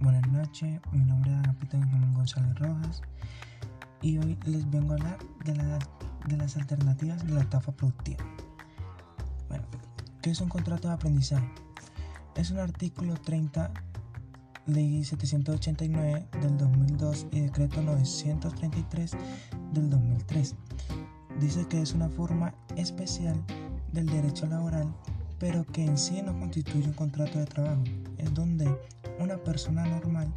buenas noches, mi nombre es Pito González Rojas y hoy les vengo a hablar de, de las alternativas de la estafa productiva. Bueno, ¿qué es un contrato de aprendizaje? Es un artículo 30, ley 789 del 2002 y decreto 933 del 2003. Dice que es una forma especial del derecho laboral, pero que en sí no constituye un contrato de trabajo. Es donde una persona normal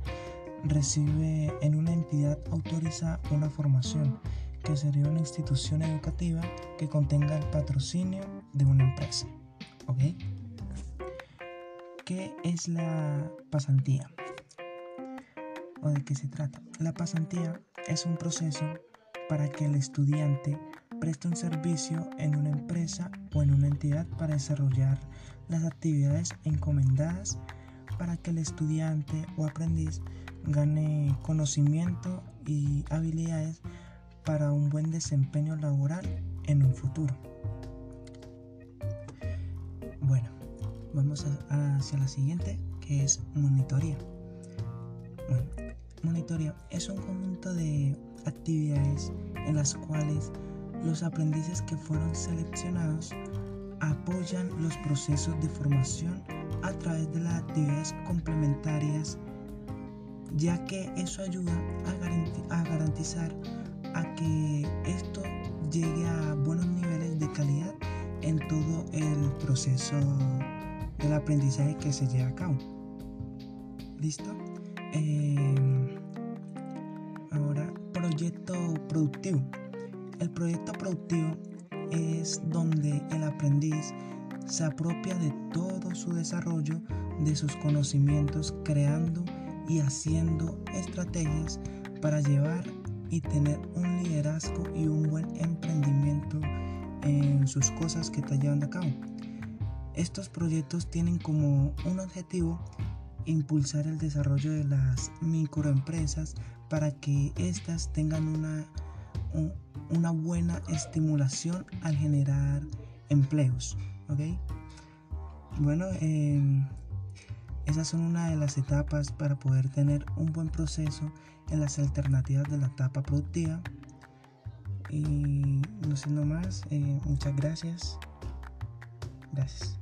recibe en una entidad autorizada una formación, que sería una institución educativa que contenga el patrocinio de una empresa. ¿Ok? ¿Qué es la pasantía? ¿O de qué se trata? La pasantía es un proceso para que el estudiante presta un servicio en una empresa o en una entidad para desarrollar las actividades encomendadas para que el estudiante o aprendiz gane conocimiento y habilidades para un buen desempeño laboral en un futuro. Bueno, vamos hacia la siguiente que es monitoría. Bueno, monitoría es un conjunto de actividades en las cuales los aprendices que fueron seleccionados apoyan los procesos de formación a través de las actividades complementarias, ya que eso ayuda a garantizar a que esto llegue a buenos niveles de calidad en todo el proceso del aprendizaje que se lleva a cabo. ¿Listo? Eh, ahora, proyecto productivo. El proyecto productivo es donde el aprendiz se apropia de todo su desarrollo de sus conocimientos creando y haciendo estrategias para llevar y tener un liderazgo y un buen emprendimiento en sus cosas que está llevando a cabo. Estos proyectos tienen como un objetivo impulsar el desarrollo de las microempresas para que éstas tengan una una buena estimulación al generar empleos. ¿ok? Bueno, em, esas son una de las etapas para poder tener un buen proceso en las alternativas de la etapa productiva. Y no siendo más, eh, muchas gracias. Gracias.